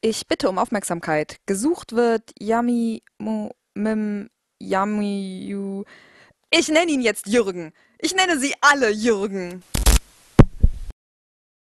Ich bitte um Aufmerksamkeit. Gesucht wird Yami Mu Mim Yami Yu. Ich nenne ihn jetzt Jürgen. Ich nenne sie alle Jürgen.